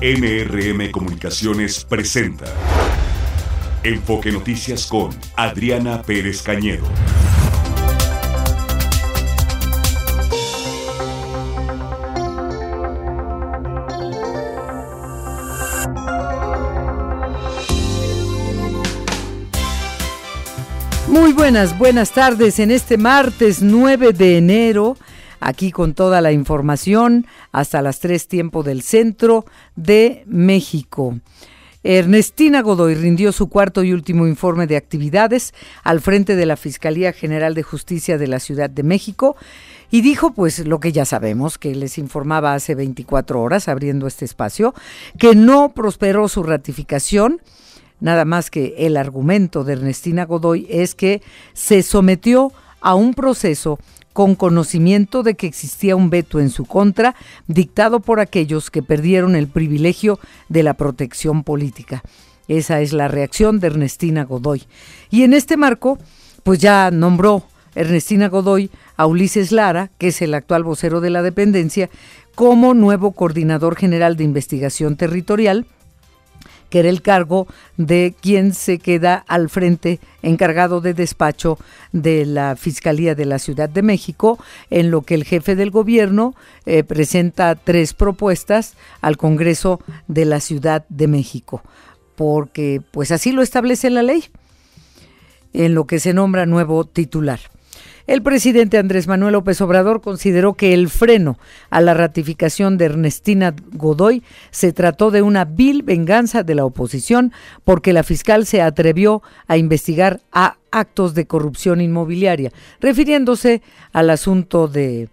MRM Comunicaciones presenta Enfoque Noticias con Adriana Pérez Cañedo. Muy buenas, buenas tardes en este martes 9 de enero aquí con toda la información hasta las 3 tiempo del centro de México. Ernestina Godoy rindió su cuarto y último informe de actividades al frente de la Fiscalía General de Justicia de la Ciudad de México y dijo pues lo que ya sabemos, que les informaba hace 24 horas abriendo este espacio, que no prosperó su ratificación, nada más que el argumento de Ernestina Godoy es que se sometió a un proceso con conocimiento de que existía un veto en su contra, dictado por aquellos que perdieron el privilegio de la protección política. Esa es la reacción de Ernestina Godoy. Y en este marco, pues ya nombró Ernestina Godoy a Ulises Lara, que es el actual vocero de la dependencia, como nuevo coordinador general de investigación territorial que era el cargo de quien se queda al frente encargado de despacho de la Fiscalía de la Ciudad de México, en lo que el jefe del gobierno eh, presenta tres propuestas al Congreso de la Ciudad de México, porque pues así lo establece la ley, en lo que se nombra nuevo titular. El presidente Andrés Manuel López Obrador consideró que el freno a la ratificación de Ernestina Godoy se trató de una vil venganza de la oposición porque la fiscal se atrevió a investigar a actos de corrupción inmobiliaria, refiriéndose al asunto de,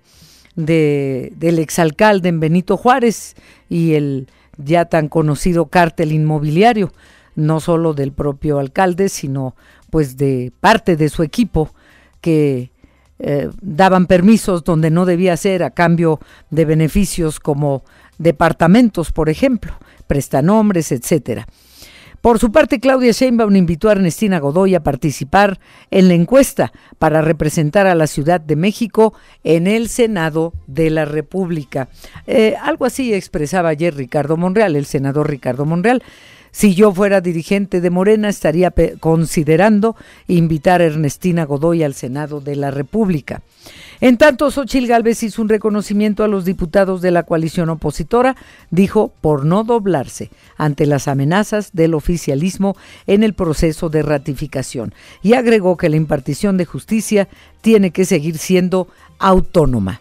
del exalcalde en Benito Juárez y el ya tan conocido cártel inmobiliario, no solo del propio alcalde, sino pues de parte de su equipo que eh, daban permisos donde no debía ser a cambio de beneficios como departamentos, por ejemplo, prestanombres, etcétera. Por su parte, Claudia Sheinbaum invitó a Ernestina Godoy a participar en la encuesta para representar a la Ciudad de México en el Senado de la República. Eh, algo así expresaba ayer Ricardo Monreal, el senador Ricardo Monreal. Si yo fuera dirigente de Morena, estaría considerando invitar a Ernestina Godoy al Senado de la República. En tanto, Xochil Gálvez hizo un reconocimiento a los diputados de la coalición opositora, dijo, por no doblarse ante las amenazas del oficialismo en el proceso de ratificación, y agregó que la impartición de justicia tiene que seguir siendo autónoma.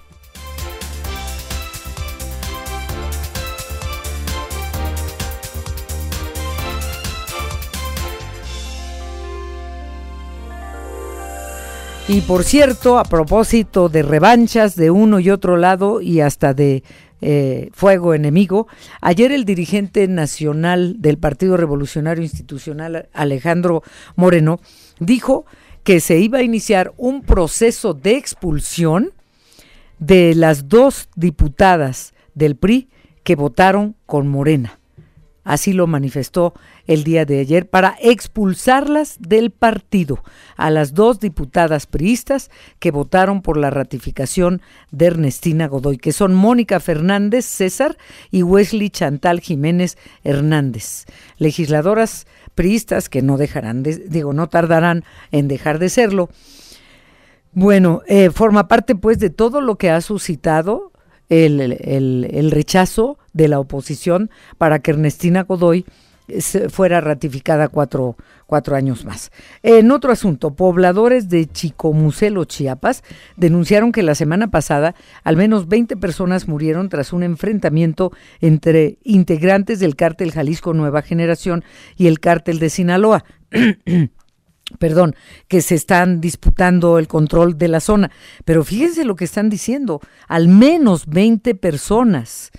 Y por cierto, a propósito de revanchas de uno y otro lado y hasta de eh, fuego enemigo, ayer el dirigente nacional del Partido Revolucionario Institucional, Alejandro Moreno, dijo que se iba a iniciar un proceso de expulsión de las dos diputadas del PRI que votaron con Morena. Así lo manifestó el día de ayer para expulsarlas del partido a las dos diputadas priistas que votaron por la ratificación de Ernestina Godoy, que son Mónica Fernández César y Wesley Chantal Jiménez Hernández, legisladoras priistas que no dejarán, de, digo, no tardarán en dejar de serlo. Bueno, eh, forma parte pues de todo lo que ha suscitado el, el, rechazo de la oposición para que Ernestina Godoy fuera ratificada cuatro, cuatro, años más. En otro asunto, pobladores de Chicomucelo, Chiapas, denunciaron que la semana pasada al menos 20 personas murieron tras un enfrentamiento entre integrantes del cártel Jalisco Nueva Generación y el cártel de Sinaloa. perdón, que se están disputando el control de la zona. Pero fíjense lo que están diciendo, al menos 20 personas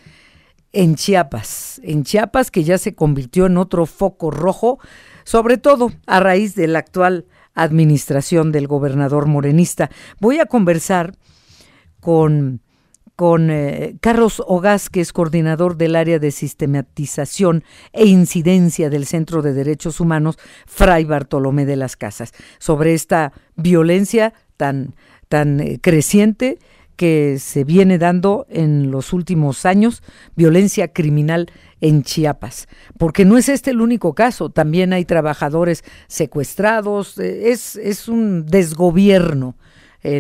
en Chiapas, en Chiapas que ya se convirtió en otro foco rojo, sobre todo a raíz de la actual administración del gobernador morenista. Voy a conversar con con eh, Carlos Ogaz, que es coordinador del área de sistematización e incidencia del Centro de Derechos Humanos, Fray Bartolomé de las Casas, sobre esta violencia tan, tan eh, creciente que se viene dando en los últimos años, violencia criminal en Chiapas, porque no es este el único caso, también hay trabajadores secuestrados, eh, es, es un desgobierno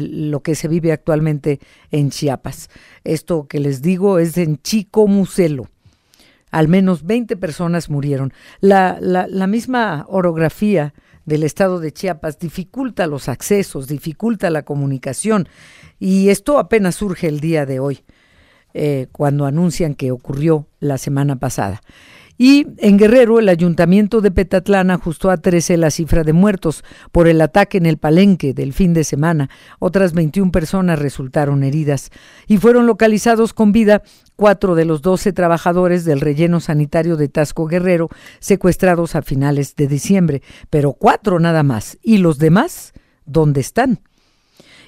lo que se vive actualmente en Chiapas. Esto que les digo es en Chico Muselo. Al menos 20 personas murieron. La, la, la misma orografía del estado de Chiapas dificulta los accesos, dificulta la comunicación y esto apenas surge el día de hoy, eh, cuando anuncian que ocurrió la semana pasada. Y en Guerrero, el ayuntamiento de Petatlán ajustó a 13 la cifra de muertos por el ataque en el palenque del fin de semana. Otras 21 personas resultaron heridas y fueron localizados con vida cuatro de los 12 trabajadores del relleno sanitario de Tasco Guerrero secuestrados a finales de diciembre, pero cuatro nada más. ¿Y los demás? ¿Dónde están?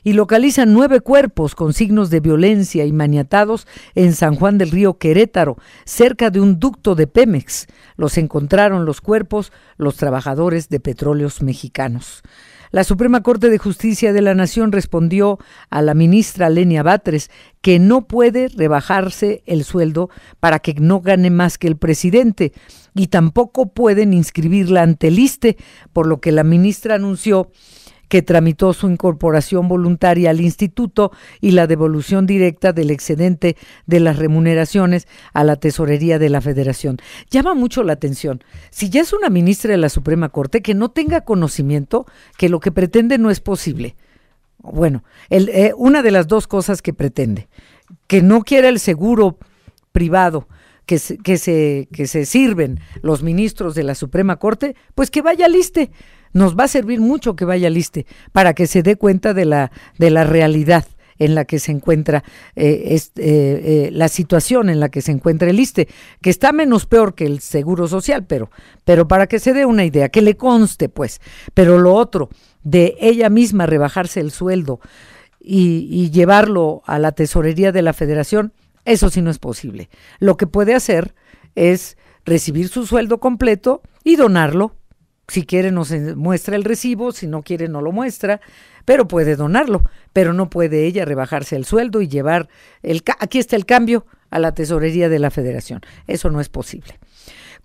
Y localizan nueve cuerpos con signos de violencia y maniatados en San Juan del Río Querétaro, cerca de un ducto de Pemex. Los encontraron los cuerpos los trabajadores de petróleos mexicanos. La Suprema Corte de Justicia de la Nación respondió a la ministra Lenia Batres que no puede rebajarse el sueldo para que no gane más que el presidente y tampoco pueden inscribirla ante el ISTE, por lo que la ministra anunció que tramitó su incorporación voluntaria al instituto y la devolución directa del excedente de las remuneraciones a la tesorería de la federación. Llama mucho la atención. Si ya es una ministra de la Suprema Corte, que no tenga conocimiento que lo que pretende no es posible. Bueno, eh, una de las dos cosas que pretende, que no quiera el seguro privado, que se, que se, que se sirven los ministros de la Suprema Corte, pues que vaya al ISTE nos va a servir mucho que vaya al ISTE para que se dé cuenta de la, de la realidad en la que se encuentra eh, la situación en la que se encuentra el ISTE, que está menos peor que el Seguro Social, pero, pero para que se dé una idea, que le conste, pues. Pero lo otro, de ella misma rebajarse el sueldo y, y llevarlo a la tesorería de la federación, eso sí no es posible. Lo que puede hacer es recibir su sueldo completo y donarlo si quiere nos muestra el recibo, si no quiere no lo muestra, pero puede donarlo, pero no puede ella rebajarse el sueldo y llevar el aquí está el cambio a la tesorería de la Federación. Eso no es posible.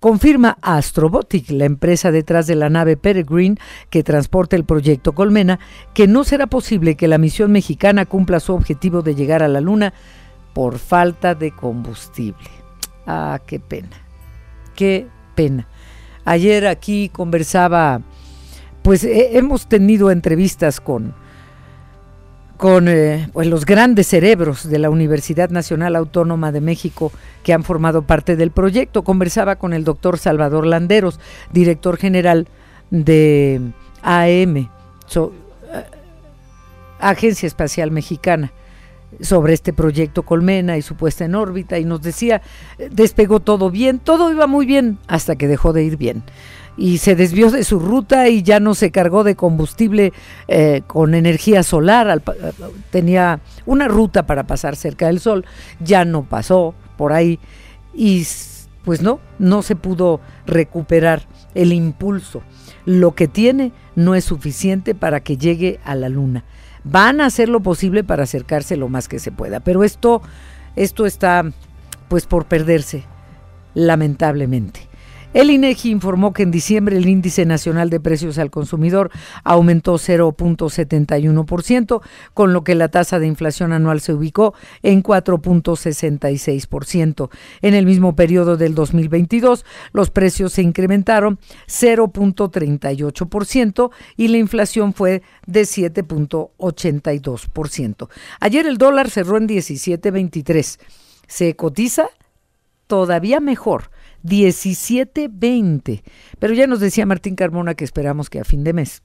Confirma Astrobotic, la empresa detrás de la nave Peregrine que transporta el proyecto Colmena, que no será posible que la misión mexicana cumpla su objetivo de llegar a la Luna por falta de combustible. Ah, qué pena. Qué pena. Ayer aquí conversaba, pues hemos tenido entrevistas con, con eh, pues, los grandes cerebros de la Universidad Nacional Autónoma de México que han formado parte del proyecto. Conversaba con el doctor Salvador Landeros, director general de AM, eh, Agencia Espacial Mexicana sobre este proyecto Colmena y su puesta en órbita y nos decía, eh, despegó todo bien, todo iba muy bien hasta que dejó de ir bien. Y se desvió de su ruta y ya no se cargó de combustible eh, con energía solar. Eh, tenía una ruta para pasar cerca del sol, ya no pasó por ahí y pues no, no se pudo recuperar el impulso. Lo que tiene no es suficiente para que llegue a la luna van a hacer lo posible para acercarse lo más que se pueda. Pero esto, esto está pues por perderse, lamentablemente. El INEGI informó que en diciembre el índice nacional de precios al consumidor aumentó 0.71%, con lo que la tasa de inflación anual se ubicó en 4.66%. En el mismo periodo del 2022, los precios se incrementaron 0.38% y la inflación fue de 7.82%. Ayer el dólar cerró en 17.23. Se cotiza todavía mejor 17.20. Pero ya nos decía Martín Carmona que esperamos que a fin de mes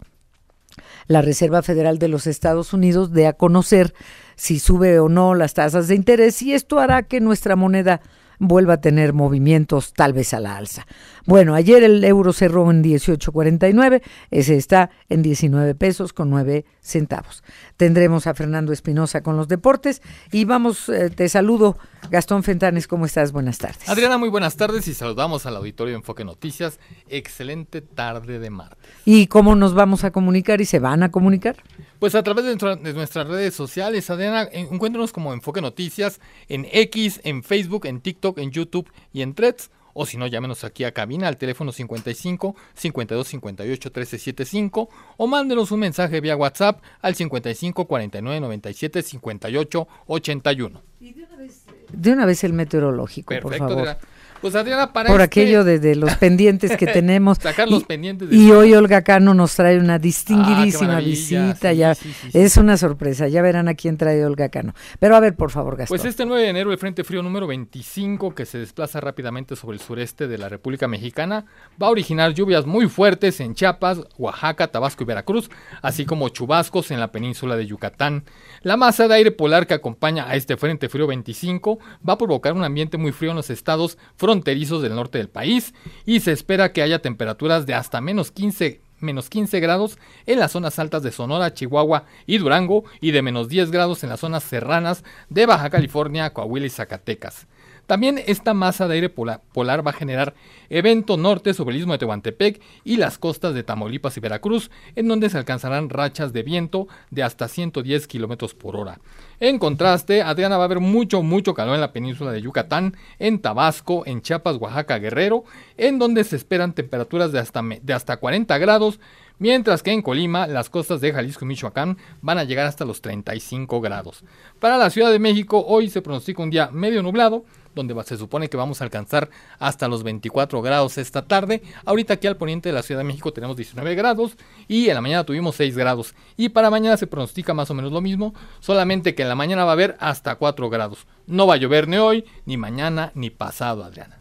la Reserva Federal de los Estados Unidos dé a conocer si sube o no las tasas de interés y esto hará que nuestra moneda vuelva a tener movimientos tal vez a la alza. Bueno, ayer el euro cerró en 18.49, ese está en 19 pesos con 9 centavos. Tendremos a Fernando Espinosa con los deportes y vamos, eh, te saludo Gastón Fentanes, ¿cómo estás? Buenas tardes. Adriana, muy buenas tardes y saludamos al auditorio de Enfoque Noticias. Excelente tarde de martes. ¿Y cómo nos vamos a comunicar y se van a comunicar? Pues a través de, nuestras redes sociales, Adriana, encuéntranos como Enfoque Noticias en X, en Facebook, en TikTok, en YouTube y en Threads o si no, llámenos aquí a cabina al teléfono 55 52 58 1375 o mándenos un mensaje vía WhatsApp al 55 49 97 58 81. Y de una vez, de una vez el meteorológico, por favor. Pues Adriana, para Por este aquello de, los pendientes que tenemos. Sacar los pendientes. y hoy Olga Cano nos trae una distinguidísima ah, visita. ya Es una sorpresa. Ya verán a quién trae Olga Cano. Pero a ver, por favor, Gastón. Pues este 9 de enero, el Frente Frío número 25, que se desplaza rápidamente sobre el sureste de la República Mexicana, va a originar lluvias muy fuertes en Chiapas, Oaxaca, Tabasco y Veracruz, así como chubascos en la península de Yucatán. La masa de aire polar que acompaña a este Frente Frío 25 va a provocar un ambiente muy frío en los estados fronterizos del norte del país y se espera que haya temperaturas de hasta menos 15 menos 15 grados en las zonas altas de Sonora, Chihuahua y Durango y de menos 10 grados en las zonas serranas de Baja California, Coahuila y Zacatecas. También esta masa de aire polar, va a generar evento norte sobre el istmo de Tehuantepec y las costas de Tamaulipas y Veracruz, en donde se alcanzarán rachas de viento de hasta 110 kilómetros por hora. En contraste, Adriana va a haber mucho, mucho calor en la península de Yucatán, en Tabasco, en Chiapas, Oaxaca, Guerrero, en donde se esperan temperaturas de hasta, de hasta 40 grados, mientras que en Colima las costas de Jalisco y Michoacán van a llegar hasta los 35 grados. Para la Ciudad de México hoy se pronostica un día medio nublado, donde se supone que vamos a alcanzar hasta los 24 grados esta tarde. Ahorita aquí al poniente de la Ciudad de México tenemos 19 grados y en la mañana tuvimos 6 grados. Y para mañana se pronostica más o menos lo mismo, solamente que en la mañana va a haber hasta 4 grados. No va a llover ni hoy, ni mañana, ni pasado, Adriana.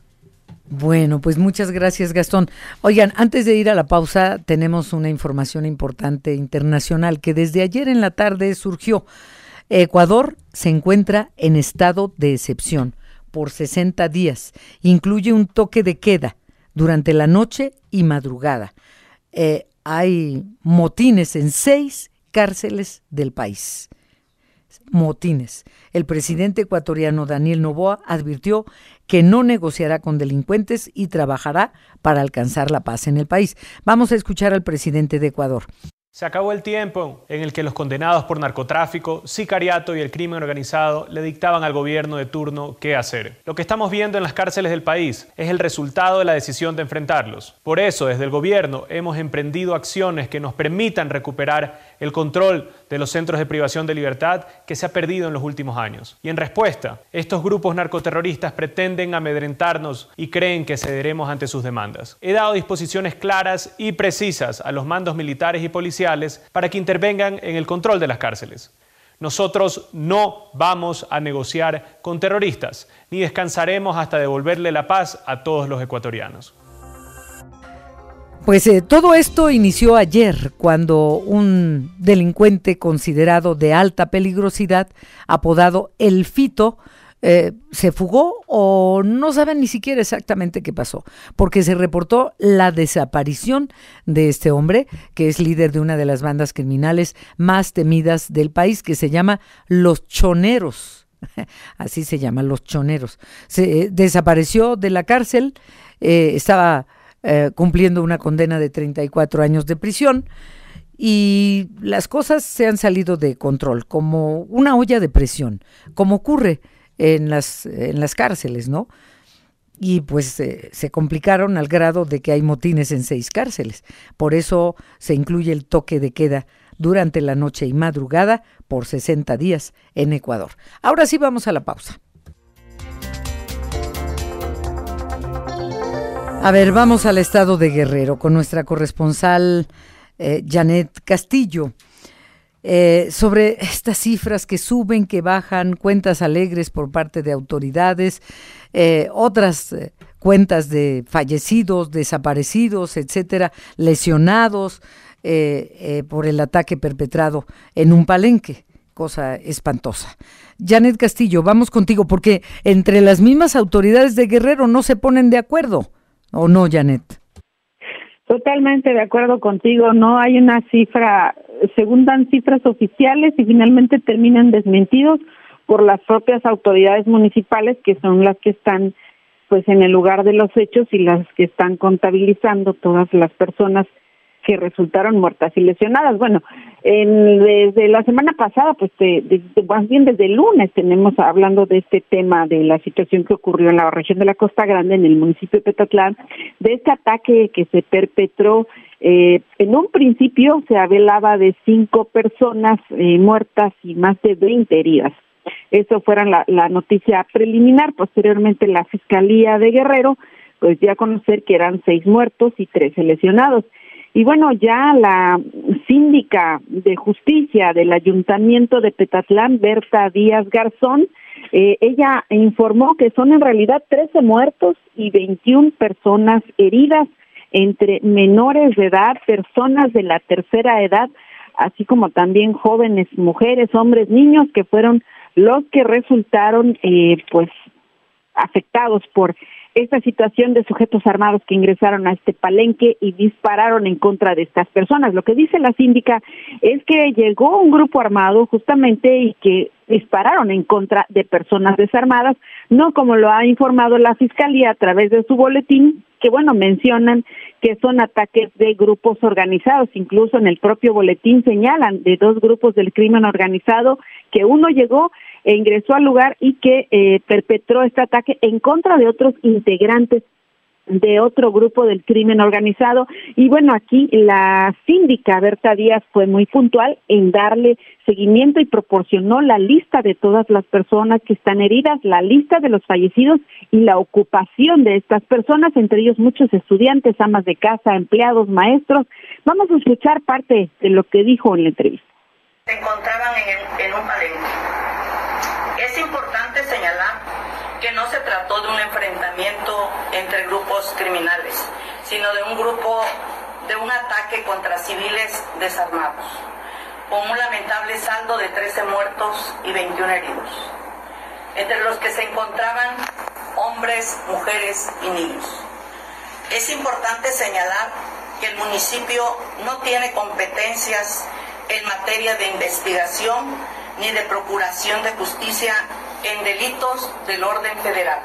Bueno, pues muchas gracias Gastón. Oigan, antes de ir a la pausa, tenemos una información importante internacional que desde ayer en la tarde surgió. Ecuador se encuentra en estado de excepción por 60 días. Incluye un toque de queda durante la noche y madrugada. Eh, hay motines en seis cárceles del país. Motines. El presidente ecuatoriano Daniel Novoa advirtió que no negociará con delincuentes y trabajará para alcanzar la paz en el país. Vamos a escuchar al presidente de Ecuador. Se acabó el tiempo en el que los condenados por narcotráfico, sicariato y el crimen organizado le dictaban al gobierno de turno qué hacer. Lo que estamos viendo en las cárceles del país es el resultado de la decisión de enfrentarlos. Por eso, desde el gobierno hemos emprendido acciones que nos permitan recuperar el control de los centros de privación de libertad que se ha perdido en los últimos años. Y en respuesta, estos grupos narcoterroristas pretenden amedrentarnos y creen que cederemos ante sus demandas. He dado disposiciones claras y precisas a los mandos militares y policiales para que intervengan en el control de las cárceles. Nosotros no vamos a negociar con terroristas, ni descansaremos hasta devolverle la paz a todos los ecuatorianos. Pues eh, todo esto inició ayer cuando un delincuente considerado de alta peligrosidad, apodado El Fito, eh, se fugó o no saben ni siquiera exactamente qué pasó, porque se reportó la desaparición de este hombre, que es líder de una de las bandas criminales más temidas del país, que se llama Los Choneros. Así se llaman Los Choneros. Se eh, desapareció de la cárcel, estaba eh, cumpliendo una condena de 34 años de prisión y las cosas se han salido de control, como una olla de presión, como ocurre en las, en las cárceles, ¿no? Y pues eh, se complicaron al grado de que hay motines en seis cárceles. Por eso se incluye el toque de queda durante la noche y madrugada por 60 días en Ecuador. Ahora sí vamos a la pausa. A ver, vamos al estado de Guerrero con nuestra corresponsal eh, Janet Castillo. Eh, sobre estas cifras que suben, que bajan, cuentas alegres por parte de autoridades, eh, otras cuentas de fallecidos, desaparecidos, etcétera, lesionados por el ataque perpetrado en un palenque cosa espantosa. Janet Castillo, vamos contigo, porque entre las mismas autoridades de Guerrero no se ponen de acuerdo. ¿O no, Janet? Totalmente de acuerdo contigo. No hay una cifra, según dan cifras oficiales y finalmente terminan desmentidos por las propias autoridades municipales que son las que están pues en el lugar de los hechos y las que están contabilizando todas las personas que resultaron muertas y lesionadas. Bueno, en, desde la semana pasada, pues de, más bien desde el lunes tenemos hablando de este tema de la situación que ocurrió en la región de la Costa Grande, en el municipio de Petatlán, de este ataque que se perpetró. Eh, en un principio se hablaba de cinco personas eh, muertas y más de 20 heridas. Eso fuera la, noticia preliminar. Posteriormente, la Fiscalía de Guerrero pues ya conocer que eran seis muertos y tres lesionados. Y bueno, ya la síndica de justicia del ayuntamiento de Petatlán, Berta Díaz Garzón, eh, ella informó que son en realidad 13 muertos y 21 personas heridas entre menores de edad, personas de la tercera edad, así como también jóvenes, mujeres, hombres, niños que fueron los que resultaron eh, pues afectados por esta situación de sujetos armados que ingresaron a este palenque y dispararon en contra de estas personas. Lo que dice la síndica es que llegó un grupo armado justamente y que dispararon en contra de personas desarmadas, no como lo ha informado la Fiscalía a través de su boletín, que bueno, mencionan que son ataques de grupos organizados, incluso en el propio boletín señalan de dos grupos del crimen organizado que uno llegó ingresó al lugar y que eh, perpetró este ataque en contra de otros integrantes de otro grupo del crimen organizado. Y bueno, aquí la síndica Berta Díaz fue muy puntual en darle seguimiento y proporcionó la lista de todas las personas que están heridas, la lista de los fallecidos y la ocupación de estas personas, entre ellos muchos estudiantes, amas de casa, empleados, maestros. Vamos a escuchar parte de lo que dijo en la entrevista. Se encontraban en, palenque es importante señalar que no se trató de un enfrentamiento entre grupos criminales, sino de un grupo, de un ataque contra civiles desarmados, con un lamentable saldo de 13 muertos y 21 heridos, entre los que se encontraban hombres, mujeres y niños. Es importante señalar que el municipio no tiene competencias en materia de investigación ni de procuración de justicia en delitos del orden federal.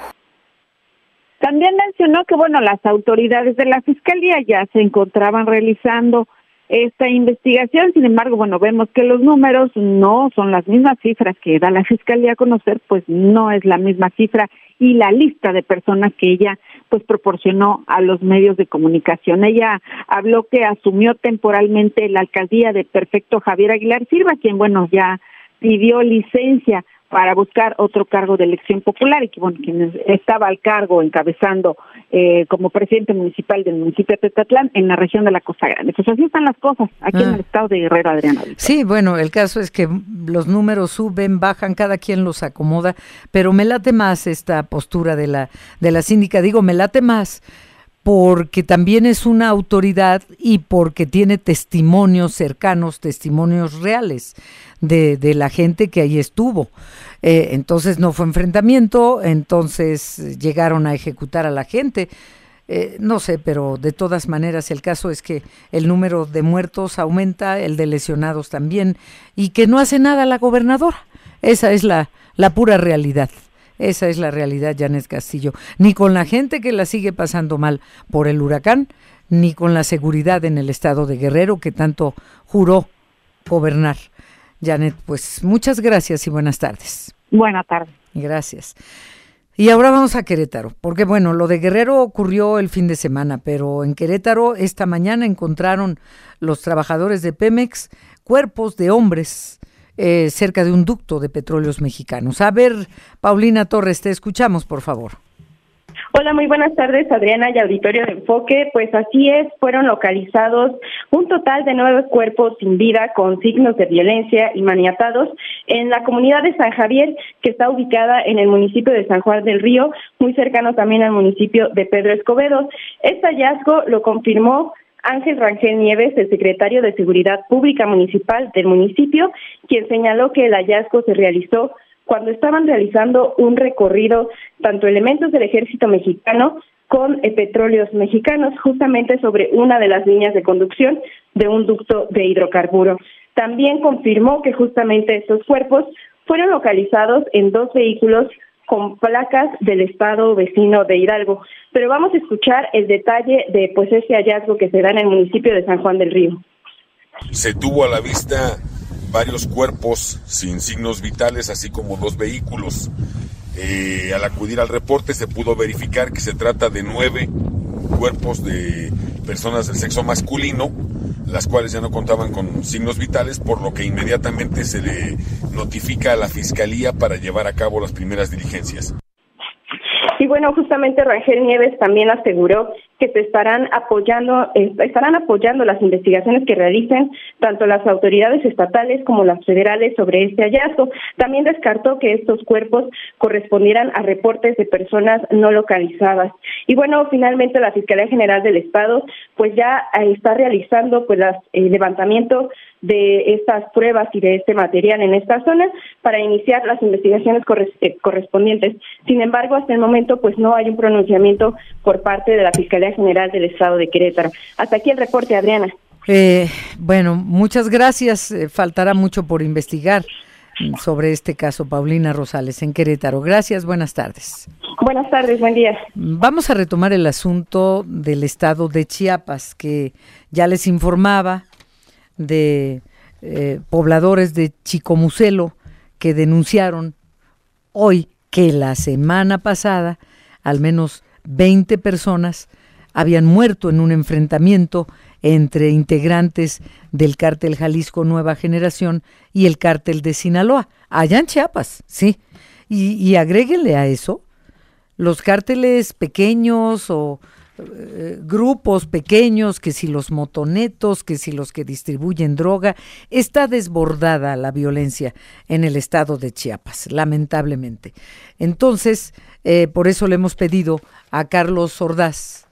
También mencionó que, bueno, las autoridades de la Fiscalía ya se encontraban realizando esta investigación. Sin embargo, bueno, vemos que los números no son las mismas cifras que da la Fiscalía a conocer, pues no es la misma cifra y la lista de personas que ella pues proporcionó a los medios de comunicación. Ella habló que asumió temporalmente la alcaldía de Perfecto Javier Aguilar Silva, quien bueno ya pidió licencia para buscar otro cargo de elección popular y que bueno quien estaba al cargo encabezando eh, como presidente municipal del municipio de Tetatlán en la región de la Costa Grande. Pues así están las cosas aquí en ah. el estado de Guerrero, Adriana. Sí, bueno, el caso es que los números suben, bajan, cada quien los acomoda, pero me late más esta postura de la de la síndica. Digo, me late más porque también es una autoridad y porque tiene testimonios cercanos, testimonios reales de, de la gente que ahí estuvo. Eh, entonces no fue enfrentamiento, entonces llegaron a ejecutar a la gente. Eh, no sé, pero de todas maneras el caso es que el número de muertos aumenta, el de lesionados también, y que no hace nada la gobernadora. Esa es la, la pura realidad. Esa es la realidad, Janet Castillo. Ni con la gente que la sigue pasando mal por el huracán, ni con la seguridad en el estado de Guerrero que tanto juró gobernar. Janet, pues muchas gracias y buenas tardes. Buenas tardes. Gracias. Y ahora vamos a Querétaro, porque bueno, lo de Guerrero ocurrió el fin de semana, pero en Querétaro esta mañana encontraron los trabajadores de Pemex cuerpos de hombres eh, cerca de un ducto de petróleos mexicanos. A ver, Paulina Torres, te escuchamos, por favor. Hola, muy buenas tardes, Adriana y Auditorio de Enfoque. Pues así es, fueron localizados un total de nueve cuerpos sin vida con signos de violencia y maniatados en la comunidad de San Javier, que está ubicada en el municipio de San Juan del Río, muy cercano también al municipio de Pedro Escobedo. Este hallazgo lo confirmó Ángel Rangel Nieves, el secretario de Seguridad Pública Municipal del municipio, quien señaló que el hallazgo se realizó cuando estaban realizando un recorrido tanto elementos del ejército mexicano con eh, petróleos mexicanos, justamente sobre una de las líneas de conducción de un ducto de hidrocarburo. También confirmó que justamente estos cuerpos fueron localizados en dos vehículos con placas del estado vecino de Hidalgo. Pero vamos a escuchar el detalle de pues ese hallazgo que se da en el municipio de San Juan del Río. Se tuvo a la vista varios cuerpos sin signos vitales, así como dos vehículos. Eh, al acudir al reporte se pudo verificar que se trata de nueve cuerpos de personas del sexo masculino, las cuales ya no contaban con signos vitales, por lo que inmediatamente se le notifica a la Fiscalía para llevar a cabo las primeras diligencias. Y bueno, justamente Rangel Nieves también aseguró que se estarán apoyando, estarán apoyando las investigaciones que realicen tanto las autoridades estatales como las federales sobre este hallazgo. También descartó que estos cuerpos correspondieran a reportes de personas no localizadas. Y bueno, finalmente la Fiscalía General del Estado pues ya está realizando pues el levantamiento de estas pruebas y de este material en esta zona para iniciar las investigaciones eh, correspondientes. Sin embargo, hasta el momento pues no hay un pronunciamiento por parte de la Fiscalía General del Estado de Querétaro. Hasta aquí el reporte, Adriana. Eh, bueno, muchas gracias. Eh, faltará mucho por investigar sobre este caso, Paulina Rosales, en Querétaro. Gracias, buenas tardes. Buenas tardes, buen día. Vamos a retomar el asunto del estado de Chiapas, que ya les informaba de eh, pobladores de Chicomucelo que denunciaron hoy que la semana pasada al menos 20 personas habían muerto en un enfrentamiento entre integrantes del cártel Jalisco Nueva Generación y el cártel de Sinaloa, allá en Chiapas, sí. Y, y agréguenle a eso los cárteles pequeños o eh, grupos pequeños, que si los motonetos, que si los que distribuyen droga, está desbordada la violencia en el estado de Chiapas, lamentablemente. Entonces, eh, por eso le hemos pedido a Carlos Ordaz,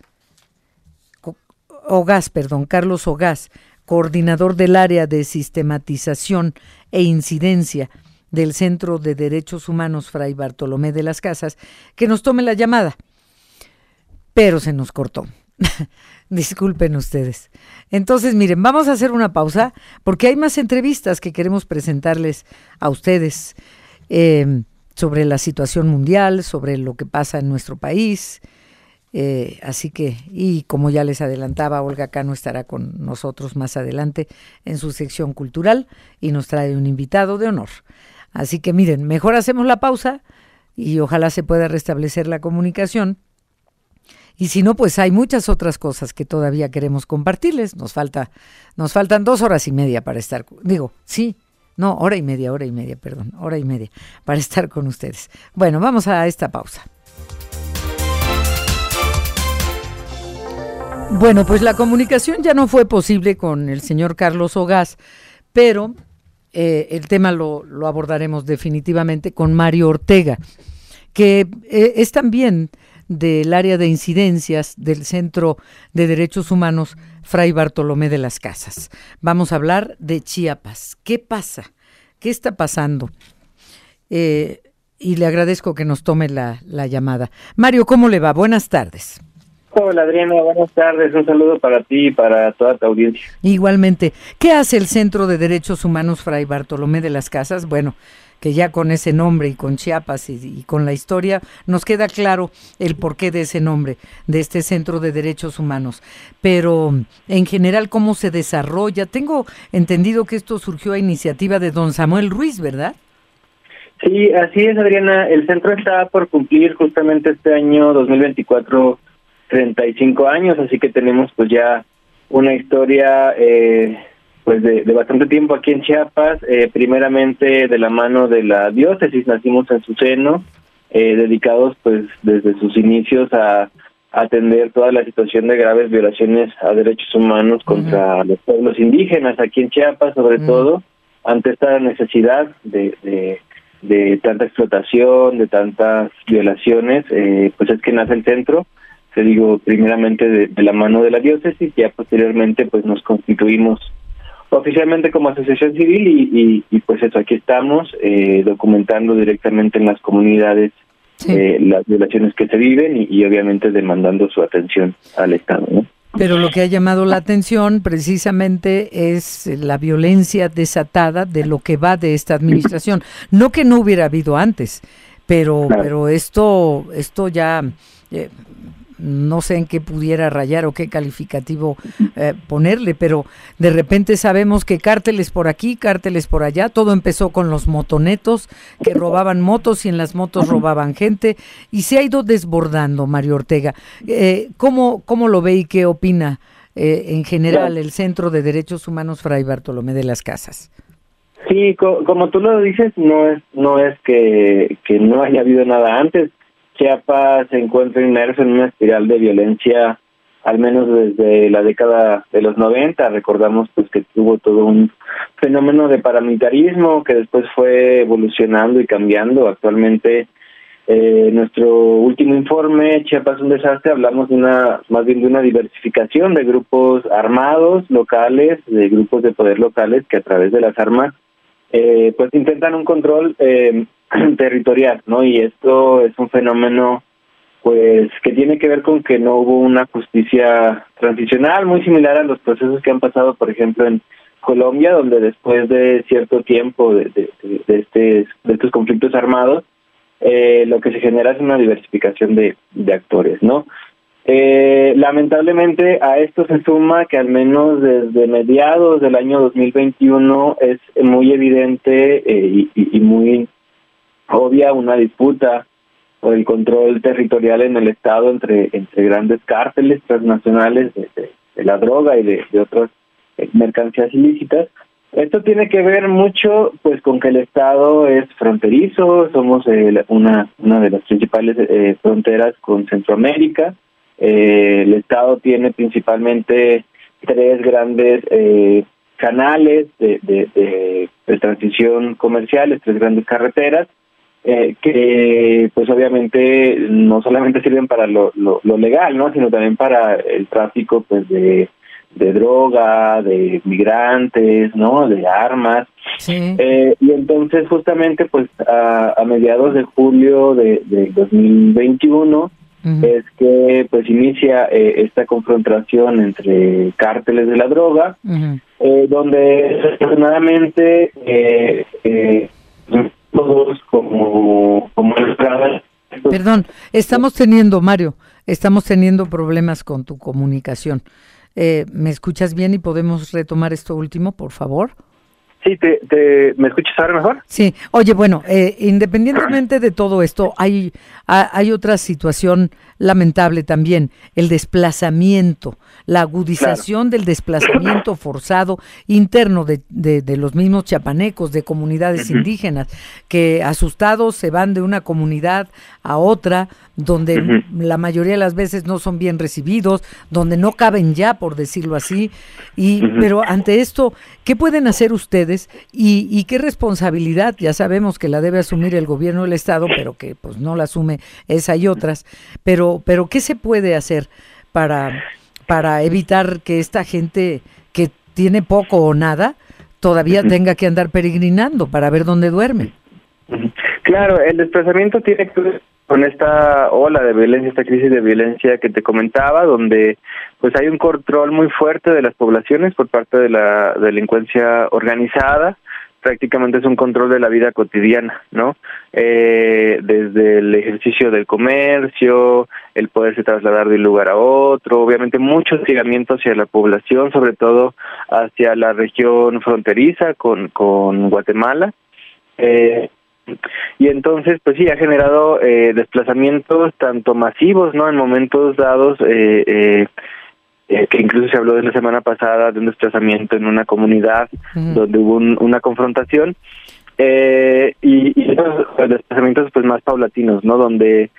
Ogaz, perdón, Carlos Ogaz, coordinador del área de sistematización e incidencia del Centro de Derechos Humanos Fray Bartolomé de las Casas, que nos tome la llamada pero se nos cortó. Disculpen ustedes. Entonces, miren, vamos a hacer una pausa porque hay más entrevistas que queremos presentarles a ustedes eh, sobre la situación mundial, sobre lo que pasa en nuestro país. Eh, así que, y como ya les adelantaba, Olga Cano estará con nosotros más adelante en su sección cultural y nos trae un invitado de honor. Así que miren, mejor hacemos la pausa y ojalá se pueda restablecer la comunicación y si no, pues hay muchas otras cosas que todavía queremos compartirles. Nos falta, nos faltan dos horas y media para estar, digo, sí, no, hora y media, hora y media, perdón, hora y media para estar con ustedes. Bueno, vamos a esta pausa. Bueno, pues la comunicación ya no fue posible con el señor Carlos Ogaz, pero eh, el tema lo, abordaremos definitivamente con Mario Ortega, que eh, es también del área de incidencias del Centro de Derechos Humanos Fray Bartolomé de las Casas. Vamos a hablar de Chiapas. ¿Qué pasa? ¿Qué está pasando? Eh, y le agradezco que nos tome la llamada. Mario, ¿cómo le va? Buenas tardes. Hola Adriana, buenas tardes. Un saludo para ti y para toda tu audiencia. Igualmente. ¿Qué hace el Centro de Derechos Humanos Fray Bartolomé de las Casas? Bueno, que ya con ese nombre y con Chiapas y, con la historia nos queda claro el porqué de ese nombre, de este Centro de Derechos Humanos. Pero en general, ¿cómo se desarrolla? Tengo entendido que esto surgió a iniciativa de don Samuel Ruiz, ¿verdad? Sí, así es, Adriana. El centro está por cumplir justamente este año 2024 35 años, así que tenemos pues ya una historia eh, pues de, bastante tiempo aquí en Chiapas, eh, primeramente de la mano de la diócesis, nacimos en su seno, eh, dedicados pues desde sus inicios a, atender toda la situación de graves violaciones a derechos humanos contra los pueblos indígenas aquí en Chiapas, sobre todo, ante esta necesidad de, de, tanta explotación, de tantas violaciones, eh, pues es que nace el centro, te digo, primeramente de, de la mano de la diócesis, ya posteriormente pues nos constituimos oficialmente como asociación civil y, pues eso, aquí estamos eh, documentando directamente en las comunidades eh, las violaciones que se viven y, obviamente demandando su atención al Estado. Pero lo que ha llamado la atención precisamente es la violencia desatada de lo que va de esta administración. No que no hubiera habido antes, pero, pero esto, esto ya eh, no sé en qué pudiera rayar o qué calificativo eh, ponerle, pero de repente sabemos que cárteles por aquí, cárteles por allá, todo empezó con los motonetos que robaban motos y en las motos robaban gente y se ha ido desbordando, Mario Ortega. Eh, ¿cómo, ¿Cómo lo ve y qué opina eh, en general el Centro de Derechos Humanos Fray Bartolomé de las Casas? Sí, como tú lo dices, no es no es que, que no haya habido nada antes. Chiapas se encuentra inmerso en una espiral de violencia al menos desde la década de los 90. Recordamos pues que tuvo todo un fenómeno de paramilitarismo que después fue evolucionando y cambiando. Actualmente eh, nuestro último informe, Chiapas un desastre, hablamos de una más bien de una diversificación de grupos armados locales, de grupos de poder locales que a través de las armas eh, pues intentan un control eh, territorial, ¿no? Y esto es un fenómeno pues que tiene que ver con que no hubo una justicia transicional muy similar a los procesos que han pasado, por ejemplo, en Colombia, donde después de cierto tiempo de, de, este, de estos conflictos armados, eh, lo que se genera es una diversificación de, de actores, ¿no? Eh, lamentablemente a esto se suma que al menos desde mediados del año 2021 es muy evidente eh, y, muy obvia una disputa por el control territorial en el Estado entre, entre grandes cárteles transnacionales de, la droga y de, otras eh, mercancías ilícitas. Esto tiene que ver mucho pues con que el Estado es fronterizo, somos eh, una, una de las principales eh, fronteras con Centroamérica, el Estado tiene principalmente tres grandes canales de, de, de transición comerciales, tres grandes carreteras, eh, que pues obviamente no solamente sirven para lo, lo, legal, ¿no? sino también para el tráfico pues de, de droga, de migrantes, ¿no? De armas. Eh, y entonces justamente pues a, a mediados de julio de, de 2021 es que pues inicia eh, esta confrontación entre cárteles de la droga, eh, donde desafortunadamente eh, eh, todos como, como Perdón, estamos teniendo, Mario, estamos teniendo problemas con tu comunicación. Eh, ¿Me escuchas bien y podemos retomar esto último, por favor? Sí, te, ¿me escuchas ahora mejor? Sí, oye, bueno, eh, independientemente de todo esto, hay, hay otra situación lamentable también, el desplazamiento, la agudización del desplazamiento forzado interno de, de, los mismos chapanecos, de comunidades indígenas, que asustados se van de una comunidad a otra, donde la mayoría de las veces no son bien recibidos, donde no caben ya, por decirlo así. Y, Pero ante esto, ¿qué pueden hacer ustedes y, y, qué responsabilidad? Ya sabemos que la debe asumir el gobierno del Estado, pero que pues no la asume esa y otras. Pero, pero ¿qué se puede hacer para, para evitar que esta gente que tiene poco o nada todavía tenga que andar peregrinando para ver dónde duerme? Claro, el desplazamiento tiene que con esta ola de violencia, esta crisis de violencia que te comentaba, donde pues hay un control muy fuerte de las poblaciones por parte de la delincuencia organizada, prácticamente es un control de la vida cotidiana, ¿no? Eh, desde el ejercicio del comercio, el poderse trasladar de un lugar a otro, obviamente mucho hostigamiento hacia la población, sobre todo hacia la región fronteriza con, con Guatemala. Eh, y entonces pues sí ha generado eh, desplazamientos tanto masivos no en momentos dados eh, eh, eh, que incluso se habló de la semana pasada de un desplazamiento en una comunidad donde hubo una confrontación eh, y, y los desplazamientos pues más paulatinos no donde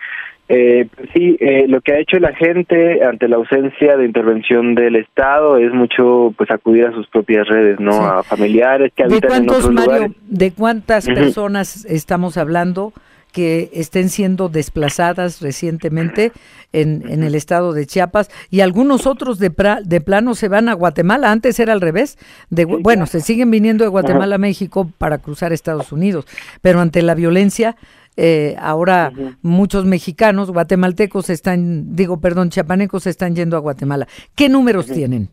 eh, sí, eh, lo que ha hecho la gente ante la ausencia de intervención del Estado es mucho pues acudir a sus propias redes, ¿no? A familiares que habitan en otros lugares. ¿De cuántas personas estamos hablando? que estén siendo desplazadas recientemente en, en el estado de Chiapas y algunos otros de, de plano se van a Guatemala. Antes era al revés. De, bueno, se siguen viniendo de Guatemala a México para cruzar Estados Unidos, pero ante la violencia eh, ahora muchos mexicanos, guatemaltecos están, digo, perdón, chiapanecos están yendo a Guatemala. ¿Qué números tienen?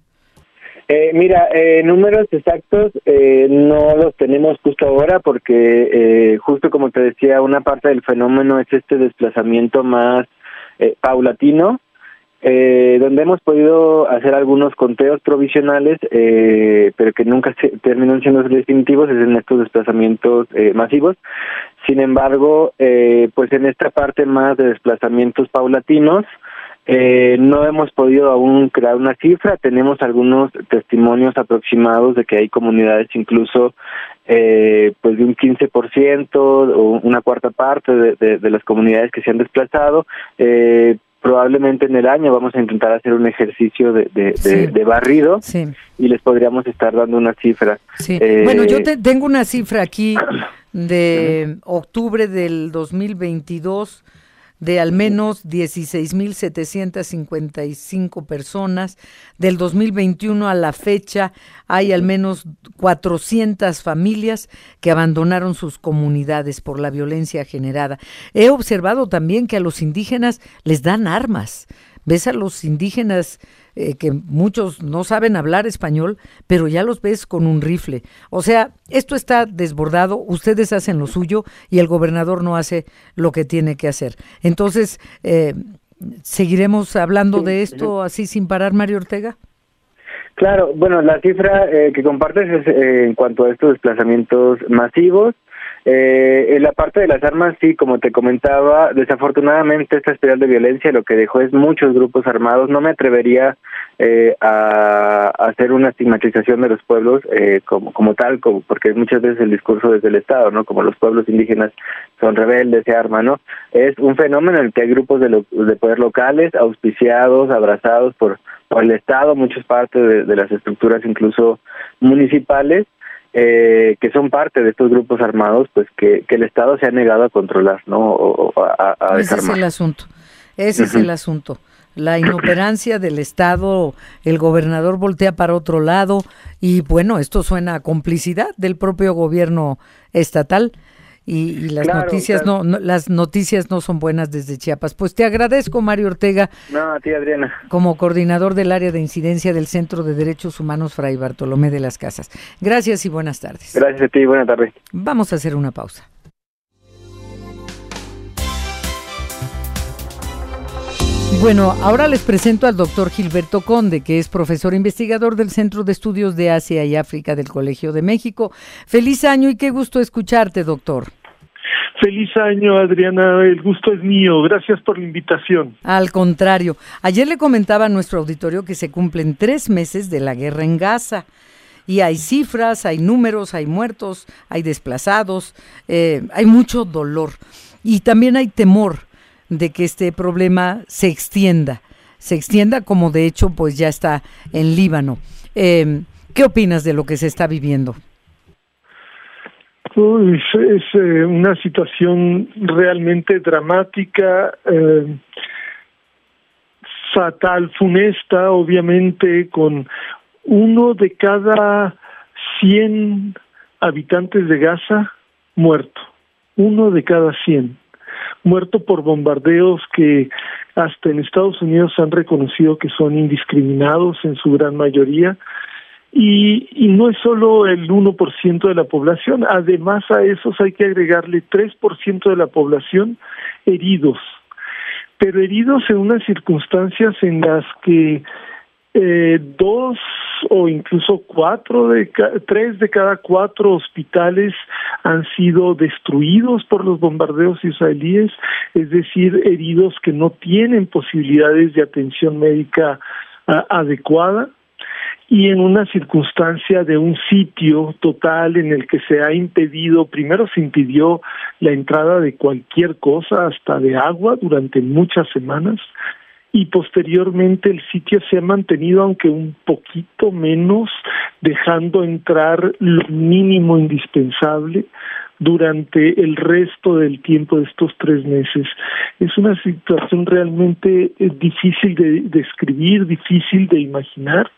Eh, mira, eh, números exactos eh, no los tenemos justo ahora porque eh, justo como te decía, una parte del fenómeno es este desplazamiento más eh, paulatino, eh, donde hemos podido hacer algunos conteos provisionales, eh, pero que nunca se, terminan siendo definitivos, es en estos desplazamientos eh, masivos. Sin embargo, eh, pues en esta parte más de desplazamientos paulatinos, eh, no hemos podido aún crear una cifra, tenemos algunos testimonios aproximados de que hay comunidades incluso eh, pues de un 15% o una cuarta parte de, de, de las comunidades que se han desplazado. Eh, probablemente en el año vamos a intentar hacer un ejercicio de, de, Sí. de barrido Sí. y les podríamos estar dando una cifra. Sí. Eh, bueno, yo te- tengo una cifra aquí de octubre del 2022 de al menos 16.755 personas. Del 2021 a la fecha hay al menos 400 familias que abandonaron sus comunidades por la violencia generada. He observado también que a los indígenas les dan armas. Ves a los indígenas eh, que muchos no saben hablar español, pero ya los ves con un rifle. O sea, esto está desbordado, ustedes hacen lo suyo y el gobernador no hace lo que tiene que hacer. Entonces, eh, ¿seguiremos hablando de esto así sin parar, Mario Ortega? Claro, bueno, la cifra eh, que compartes es eh, en cuanto a estos desplazamientos masivos. Eh, en la parte de las armas, sí, como te comentaba, desafortunadamente esta espiral de violencia lo que dejó es muchos grupos armados. No me atrevería eh, a, hacer una estigmatización de los pueblos eh, como, como tal, como, porque muchas veces el discurso desde el Estado, ¿no? Como los pueblos indígenas son rebeldes, se arman, ¿no? Es un fenómeno en el que hay grupos de, lo- de poder locales, auspiciados, abrazados por, por el Estado, muchas partes de las estructuras incluso municipales, eh, que son parte de estos grupos armados, pues que, que el Estado se ha negado a controlar, ¿no? O, o a, a Ese es el asunto. Ese es el asunto. La inoperancia del Estado, el gobernador voltea para otro lado y bueno, esto suena a complicidad del propio gobierno estatal y, y las Claro, noticias claro. no, no- las noticias no son buenas desde Chiapas. Pues te agradezco Mario Ortega No, a ti, Adriana. como coordinador del área de incidencia del Centro de Derechos Humanos Fray Bartolomé de las Casas. Gracias y buenas tardes. Gracias a ti, buena tarde. Vamos a hacer una pausa. Bueno, ahora les presento al doctor Gilberto Conde, que es profesor investigador del Centro de Estudios de Asia y África del Colegio de México. Feliz año y qué gusto escucharte, doctor. Feliz año, Adriana. El gusto es mío. Gracias por la invitación. Al contrario, ayer le comentaba a nuestro auditorio que se cumplen tres meses de la guerra en Gaza. Y hay cifras, hay números, hay muertos, hay desplazados, eh, hay mucho dolor. Y también hay temor de que este problema se extienda, se extienda como de hecho pues ya está en Líbano. Eh, ¿Qué opinas de lo que se está viviendo? Es, eh, una situación realmente dramática, eh, fatal, funesta, obviamente, con uno de cada 100 habitantes de Gaza muerto. Uno de cada 100 muerto por bombardeos que hasta en Estados Unidos han reconocido que son indiscriminados en su gran mayoría. Y, no es solo el 1% de la población, además a esos hay que agregarle 3% de la población heridos, pero heridos en unas circunstancias en las que eh, dos o incluso cuatro de ca- tres de cada cuatro hospitales han sido destruidos por los bombardeos israelíes, es decir, heridos que no tienen posibilidades de atención médica ah, adecuada y en una circunstancia de un sitio total en el que se ha impedido, primero se impidió la entrada de cualquier cosa, hasta de agua, durante muchas semanas, y posteriormente el sitio se ha mantenido, aunque un poquito menos, dejando entrar lo mínimo indispensable durante el resto del tiempo de estos tres meses. Es una situación realmente eh, difícil de describir, difícil de imaginar,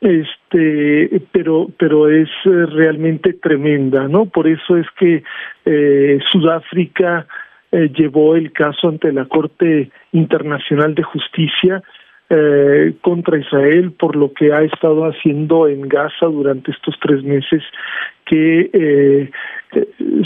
este pero pero es eh, realmente tremenda no por eso es que eh, Sudáfrica eh, llevó el caso ante la Corte Internacional de Justicia eh, contra Israel por lo que ha estado haciendo en Gaza durante estos tres meses que eh,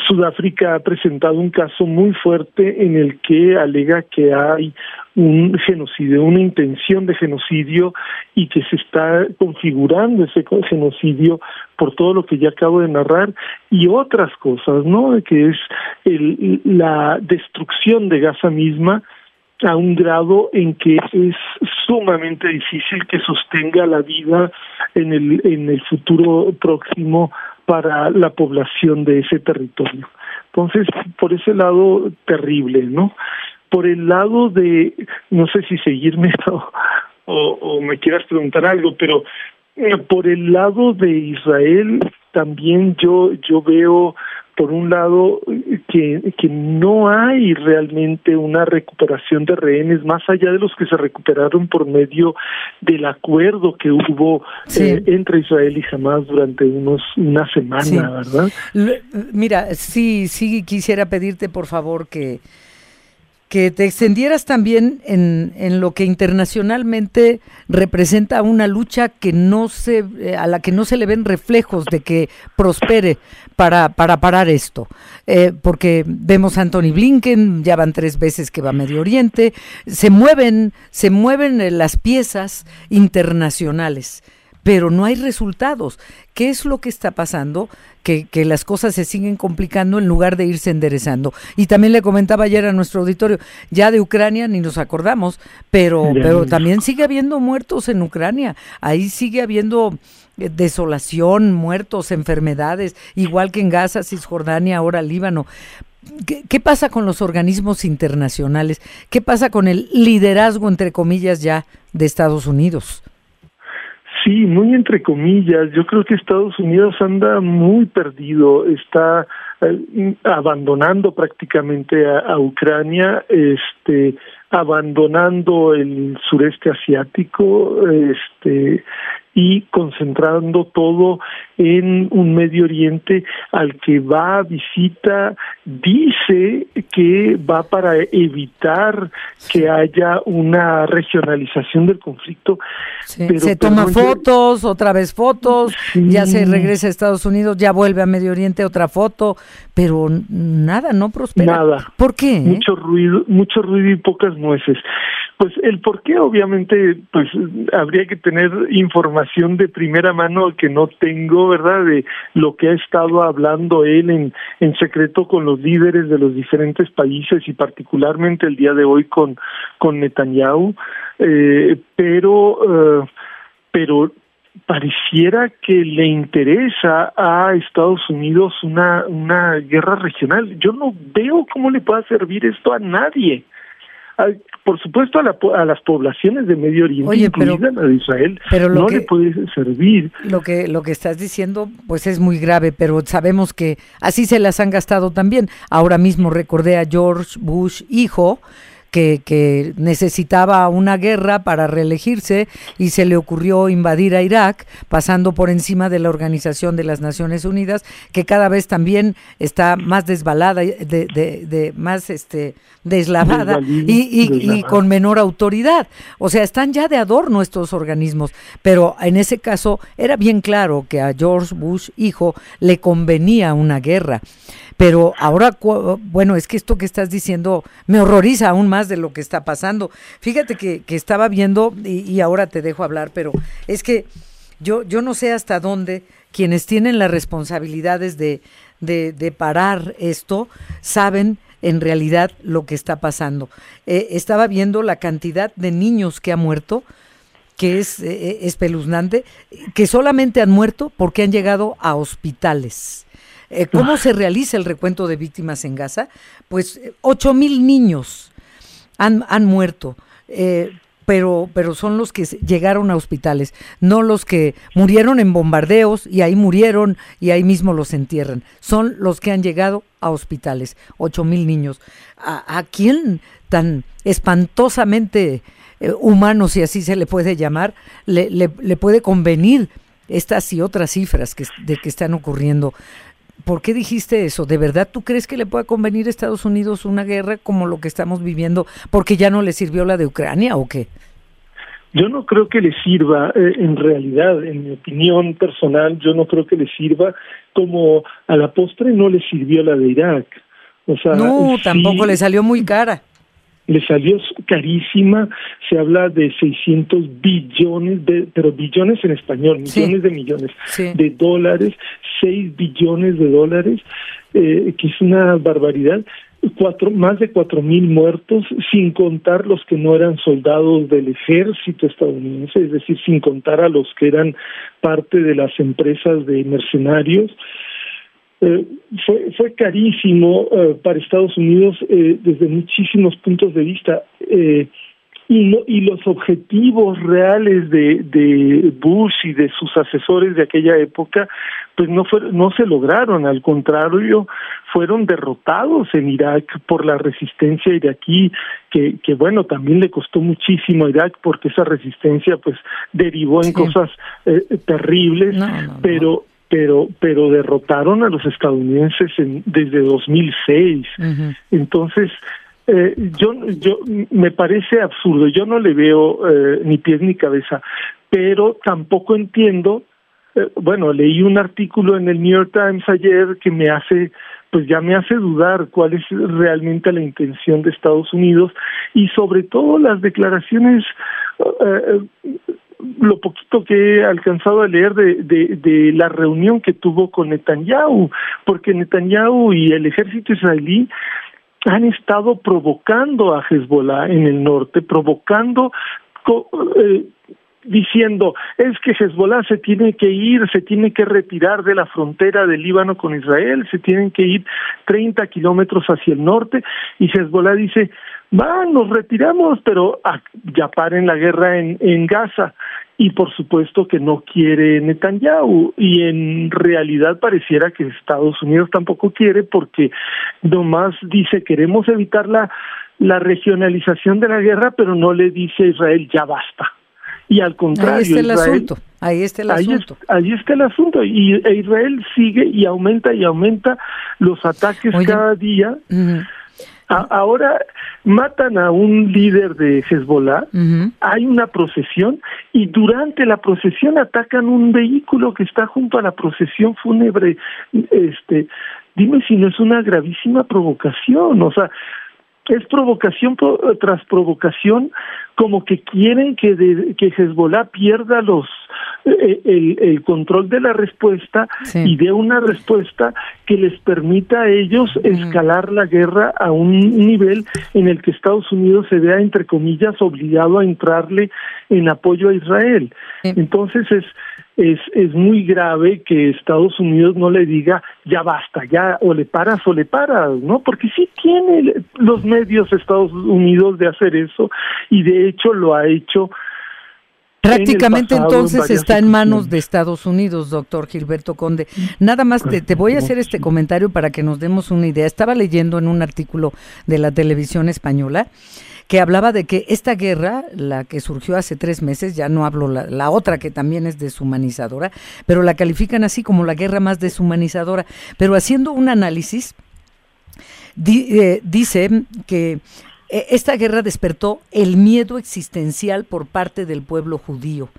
Sudáfrica ha presentado un caso muy fuerte en el que alega que hay un genocidio, una intención de genocidio y que se está configurando ese genocidio por todo lo que ya acabo de narrar y otras cosas, ¿no? Que es el, la destrucción de Gaza misma a un grado en que es sumamente difícil que sostenga la vida en el en el futuro próximo para la población de ese territorio. Entonces, por ese lado, terrible, ¿no? Por el lado de, no sé si seguirme o, o, me quieras preguntar algo, pero eh, por el lado de Israel también yo yo veo por un lado que, que no hay realmente una recuperación de rehenes más allá de los que se recuperaron por medio del acuerdo que hubo eh, entre Israel y Hamas durante unos una semana, ¿verdad? Mira, sí, sí quisiera pedirte por favor que que te extendieras también en, en, lo que internacionalmente representa una lucha que no se, eh, a la que no se le ven reflejos de que prospere para, para parar esto. Eh, porque vemos a Anthony Blinken, ya van tres veces que va a Medio Oriente, se mueven, se mueven eh, las piezas internacionales pero no hay resultados. ¿Qué es lo que está pasando? Que, que, las cosas se siguen complicando en lugar de irse enderezando. Y también le comentaba ayer a nuestro auditorio, ya de Ucrania ni nos acordamos, pero, pero también sigue habiendo muertos en Ucrania. Ahí sigue habiendo eh, desolación, muertos, enfermedades, igual que en Gaza, Cisjordania, ahora Líbano. ¿Qué, ¿Qué, pasa con los organismos internacionales? ¿Qué pasa con el liderazgo, entre comillas, ya de Estados Unidos? Sí, muy entre comillas. Yo creo que Estados Unidos anda muy perdido, está eh, abandonando prácticamente a, a, Ucrania, este, abandonando el sureste asiático, este, y concentrando todo en un Medio Oriente al que va visita, dice que va para evitar que haya una regionalización del conflicto. se toma fotos, otra vez fotos, ya se regresa a Estados Unidos, ya vuelve a Medio Oriente, otra foto, pero nada, no prospera. Nada. ¿Por qué? Mucho ruido, mucho ruido y pocas nueces. Pues el por qué, obviamente, pues habría que tener información de primera mano que no tengo, ¿verdad? De lo que ha estado hablando él en, en secreto con los líderes de los diferentes países y particularmente el día de hoy con, con Netanyahu. Eh, pero, eh, pero pareciera que le interesa a Estados Unidos una, una guerra regional. Yo no veo cómo le pueda servir esto a nadie por supuesto a, la, a, las poblaciones de Medio Oriente, Oye, pero, a de Israel, pero no le puede servir. Lo que, lo que estás diciendo pues es muy grave, pero sabemos que así se las han gastado también. Ahora mismo recordé a George Bush, hijo, que, que, necesitaba una guerra para reelegirse y se le ocurrió invadir a Irak, pasando por encima de la Organización de las Naciones Unidas, que cada vez también está más desbalada, de, de, de más este deslavada y, y, y, con menor autoridad. O sea, están ya de adorno estos organismos, pero en ese caso era bien claro que a George Bush, hijo, le convenía una guerra. Pero ahora, bueno, es que esto que estás diciendo me horroriza aún más de lo que está pasando. Fíjate que, que estaba viendo, y, y, ahora te dejo hablar, pero es que yo, yo no sé hasta dónde quienes tienen las responsabilidades de, de, parar esto saben en realidad lo que está pasando. Eh, estaba viendo la cantidad de niños que ha muerto, que es eh, espeluznante, que solamente han muerto porque han llegado a hospitales. Eh, ¿Cómo se realiza el recuento de víctimas en Gaza? Pues ocho mil niños han, han muerto. Eh, pero, pero son los que llegaron a hospitales, no los que murieron en bombardeos y ahí murieron y ahí mismo los entierran. Son los que han llegado a hospitales, ocho mil niños. ¿A, quién tan espantosamente eh, humano, si así se le puede llamar, le, le, le puede convenir estas y otras cifras que, de que están ocurriendo? ¿Por qué dijiste eso? ¿De verdad tú crees que le pueda convenir a Estados Unidos una guerra como lo que estamos viviendo porque ya no le sirvió la de Ucrania o qué? Yo no creo que le sirva, eh, en realidad, en mi opinión personal, yo no creo que le sirva como a la postre no le sirvió la de Irak. O sea, no, tampoco le salió muy cara le salió carísima, se habla de 600 billones, de, pero billones en español, millones de millones de dólares, 6 billones de dólares, eh, que es una barbaridad. Cuatro, más de cuatro mil muertos, sin contar los que no eran soldados del ejército estadounidense, es decir, sin contar a los que eran parte de las empresas de mercenarios. Eh, fue, fue carísimo eh, para Estados Unidos eh, desde muchísimos puntos de vista. Eh, y, no, y los objetivos reales de, de Bush y de sus asesores de aquella época, pues no, fue, no se lograron, al contrario, fueron derrotados en Irak por la resistencia iraquí, que, que bueno, también le costó muchísimo a Irak porque esa resistencia pues derivó en cosas eh, terribles, pero pero pero derrotaron a los estadounidenses en, desde 2006. Entonces, eh, yo yo me parece absurdo. Yo no le veo eh, ni pies ni cabeza, pero tampoco entiendo. Eh, bueno, leí un artículo en el New York Times ayer que me hace pues ya me hace dudar cuál es realmente la intención de Estados Unidos y sobre todo las declaraciones eh, lo poquito que he alcanzado a leer de, de, la reunión que tuvo con Netanyahu, porque Netanyahu y el ejército israelí han estado provocando a Hezbollah en el norte, provocando eh, diciendo es que Hezbollah se tiene que ir, se tiene que retirar de la frontera del Líbano con Israel, se tienen que ir 30 kilómetros hacia el norte y Hezbollah dice va, nos retiramos, pero ya paren la guerra en, en Gaza. Y por supuesto que no quiere Netanyahu. Y en realidad pareciera que Estados Unidos tampoco quiere porque nomás dice queremos evitar la, la regionalización de la guerra, pero no le dice a Israel ya basta. Y al contrario, ahí está el asunto. Ahí está el asunto. ahí está el asunto. Y e Israel sigue y aumenta y aumenta los ataques cada día ahora matan a un líder de Hezbollah, hay una procesión y durante la procesión atacan un vehículo que está junto a la procesión fúnebre. Este, dime si no es una gravísima provocación, o sea, es provocación tras provocación, como que quieren que, de, que Hezbollah pierda los el, el, control de la respuesta y dé una respuesta que les permita a ellos escalar la guerra a un nivel en el que Estados Unidos se vea, entre comillas, obligado a entrarle en apoyo a Israel. Entonces es es, es muy grave que Estados Unidos no le diga ya basta, ya o le paras o le paras, ¿no? Porque sí tiene los medios Estados Unidos de hacer eso y de hecho lo ha hecho Prácticamente entonces está en manos de Estados Unidos, doctor Gilberto Conde. Nada más te, te, voy a hacer este comentario para que nos demos una idea. Estaba leyendo en un artículo de la televisión española que hablaba de que esta guerra, la que surgió hace tres meses, ya no hablo la, la otra que también es deshumanizadora, pero la califican así como la guerra más deshumanizadora. Pero haciendo un análisis, eh, dice que esta guerra despertó el miedo existencial por parte del pueblo judío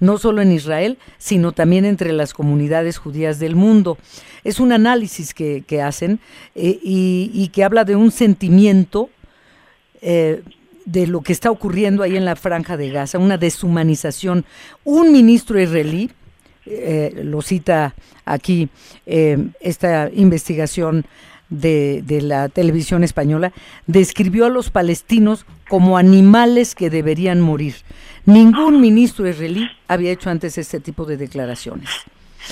no solo en Israel, sino también entre las comunidades judías del mundo. Es un análisis que, que hacen eh, y, que habla de un sentimiento eh, de lo que está ocurriendo ahí en la franja de Gaza, una deshumanización. Un ministro israelí, eh, lo cita aquí esta investigación de, de, la televisión española, describió a los palestinos como animales que deberían morir. Ningún ministro israelí había hecho antes este tipo de declaraciones.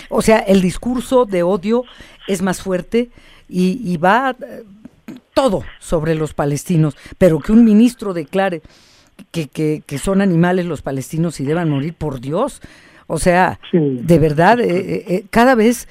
O sea, el discurso de odio es más fuerte y, y va todo sobre los palestinos, pero que un ministro declare que, que, que son animales los palestinos y deban morir, por Dios. O sea, de verdad, eh, eh, eh, cada vez,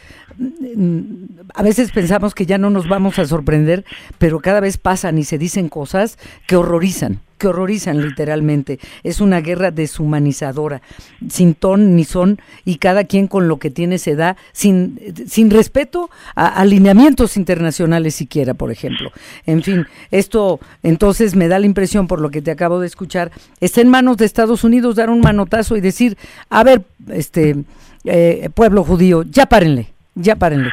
a veces pensamos que ya no nos vamos a sorprender, pero cada vez pasan y se dicen cosas que horrorizan, que horrorizan literalmente. Es una guerra deshumanizadora, sin ton ni son, y cada quien con lo que tiene se da, sin, sin respeto a alineamientos internacionales siquiera, por ejemplo. En fin, esto entonces me da la impresión, por lo que te acabo de escuchar, está en manos de Estados Unidos dar un manotazo y decir, a ver, este eh, pueblo judío, ya párenle, ya párenle.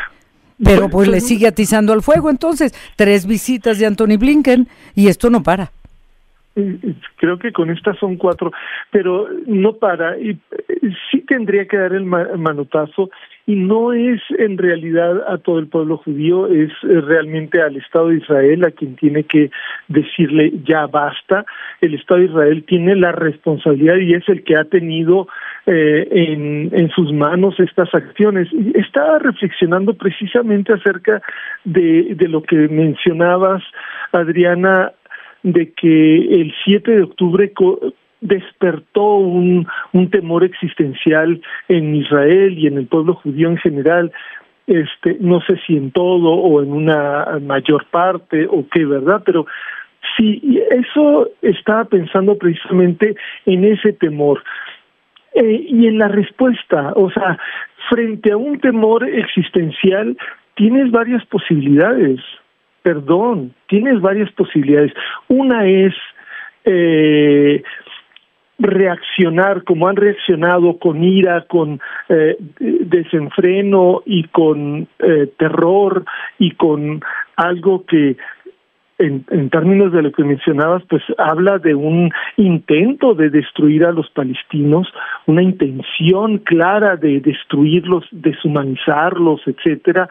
Pero pues le sigue atizando al fuego, entonces, tres visitas de Anthony Blinken y esto no para. Creo que con estas son cuatro, pero no para. Y eh, sí tendría que dar el manotazo y no es en realidad a todo el pueblo judío, es eh, realmente al Estado de Israel a quien tiene que decirle ya basta. El Estado de Israel tiene la responsabilidad y es el que ha tenido eh, en, en sus manos estas acciones. Estaba reflexionando precisamente acerca de, de lo que mencionabas, Adriana, de que el 7 de octubre despertó un, un temor existencial en Israel y en el pueblo judío en general, este, no sé si en todo o en una mayor parte o qué, ¿verdad? Pero sí, eso estaba pensando precisamente en ese temor. Eh, y en la respuesta, o sea, frente a un temor existencial, tienes varias posibilidades, perdón, tienes varias posibilidades. Una es eh, reaccionar como han reaccionado con ira, con eh, desenfreno y con eh, terror y con algo que en, en, términos de lo que mencionabas, pues habla de un intento de destruir a los palestinos, una intención clara de destruirlos, deshumanizarlos, etcétera,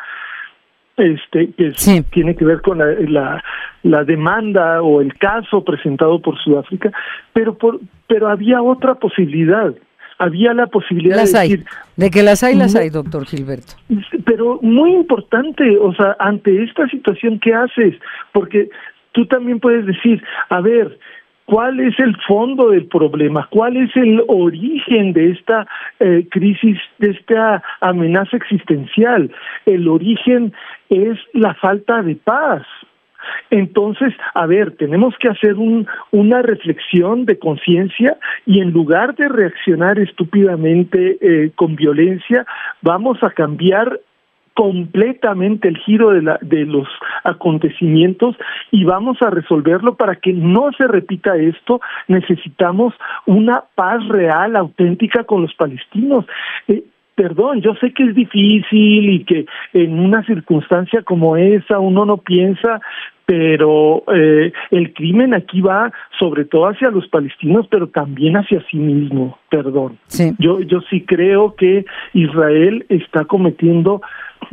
este que tiene que ver con la, la, demanda o el caso presentado por Sudáfrica, pero por pero había otra posibilidad. Había la posibilidad de decir, de que las hay, las hay, doctor Gilberto. Pero muy importante, o sea, ante esta situación, ¿qué haces? Porque tú también puedes decir, a ver, cuál es el fondo del problema, cuál es el origen de esta eh, crisis, de esta amenaza existencial. El origen es la falta de paz. Entonces, a ver, tenemos que hacer un, una reflexión de conciencia y en lugar de reaccionar estúpidamente eh, con violencia, vamos a cambiar completamente el giro de, la, de los acontecimientos y vamos a resolverlo para que no se repita esto. Necesitamos una paz real, auténtica con los palestinos. Eh, perdón, yo sé que es difícil y que en una circunstancia como esa uno no piensa, pero eh, el crimen aquí va sobre todo hacia los palestinos, pero también hacia sí mismo, perdón. Yo, yo sí creo que Israel está cometiendo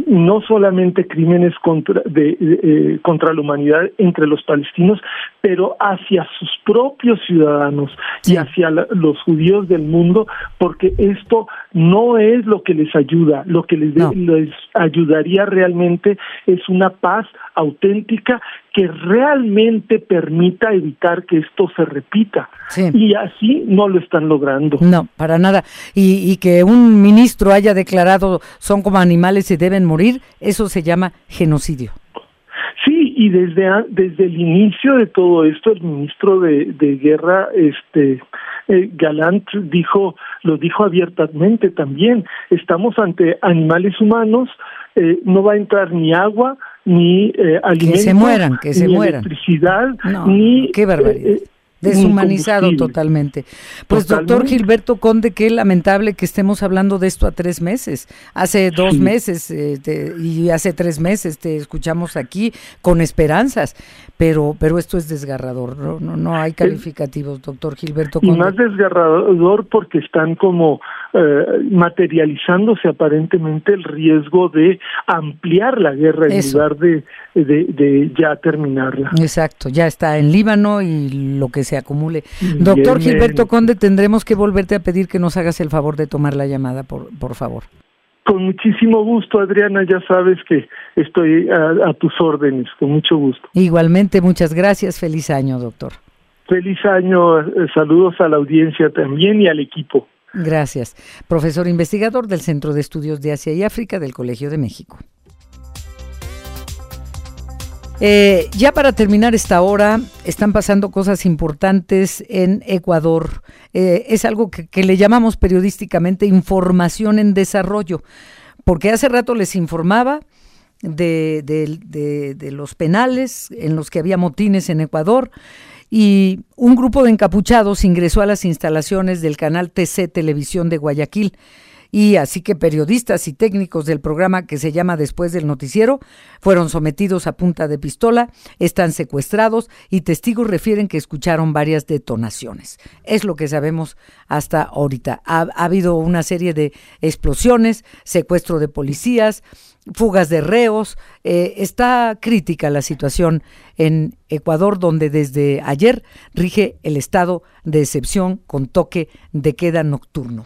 no solamente crímenes contra, de, eh, contra la humanidad entre los palestinos, pero hacia sus propios ciudadanos y hacia los judíos del mundo, porque esto no es lo que les ayuda, lo que les, les ayudaría realmente es una paz auténtica que realmente permita evitar que esto se repita. Y así no lo están logrando. No, para nada. Y, y que un ministro haya declarado son como animales y deben morir, eso se llama genocidio. Sí, y desde desde el inicio de todo esto, el ministro de, de guerra, este eh, Galant dijo, lo dijo abiertamente también. Estamos ante animales humanos, eh, no va a entrar ni agua, ni eh, alimentos, que se mueran, que se ni mueran. electricidad, ni qué barbaridad. Eh, Deshumanizado totalmente. Pues doctor Gilberto Conde, qué lamentable que estemos hablando de esto a tres meses. Hace dos meses eh, y hace tres meses te escuchamos aquí con esperanzas, pero pero esto es desgarrador. No no, no hay calificativos, doctor Gilberto Conde. Y más desgarrador porque están como eh, materializándose aparentemente el riesgo de ampliar la guerra en lugar de, de, de ya terminarla. Exacto, ya está en Líbano y lo que se acumule. Doctor Gilberto Conde, tendremos que volverte a pedir que nos hagas el favor de tomar la llamada, por, por favor. Con muchísimo gusto, Adriana, ya sabes que estoy a, tus órdenes, con mucho gusto. Igualmente, muchas gracias, feliz año, doctor. Feliz año, eh, saludos a la audiencia también y al equipo. Gracias. Profesor investigador del Centro de Estudios de Asia y África del Colegio de México. Eh, ya para terminar esta hora, están pasando cosas importantes en Ecuador. Eh, es algo que, le llamamos periodísticamente información en desarrollo, porque hace rato les informaba de, de los penales en los que había motines en Ecuador y un grupo de encapuchados ingresó a las instalaciones del canal TC Televisión de Guayaquil y así que periodistas y técnicos del programa que se llama Después del Noticiero fueron sometidos a punta de pistola, están secuestrados y testigos refieren que escucharon varias detonaciones. Es lo que sabemos hasta ahorita. Ha, ha habido una serie de explosiones, secuestro de policías, fugas de reos. Eh, está crítica la situación en Ecuador, donde desde ayer rige el estado de excepción con toque de queda nocturno.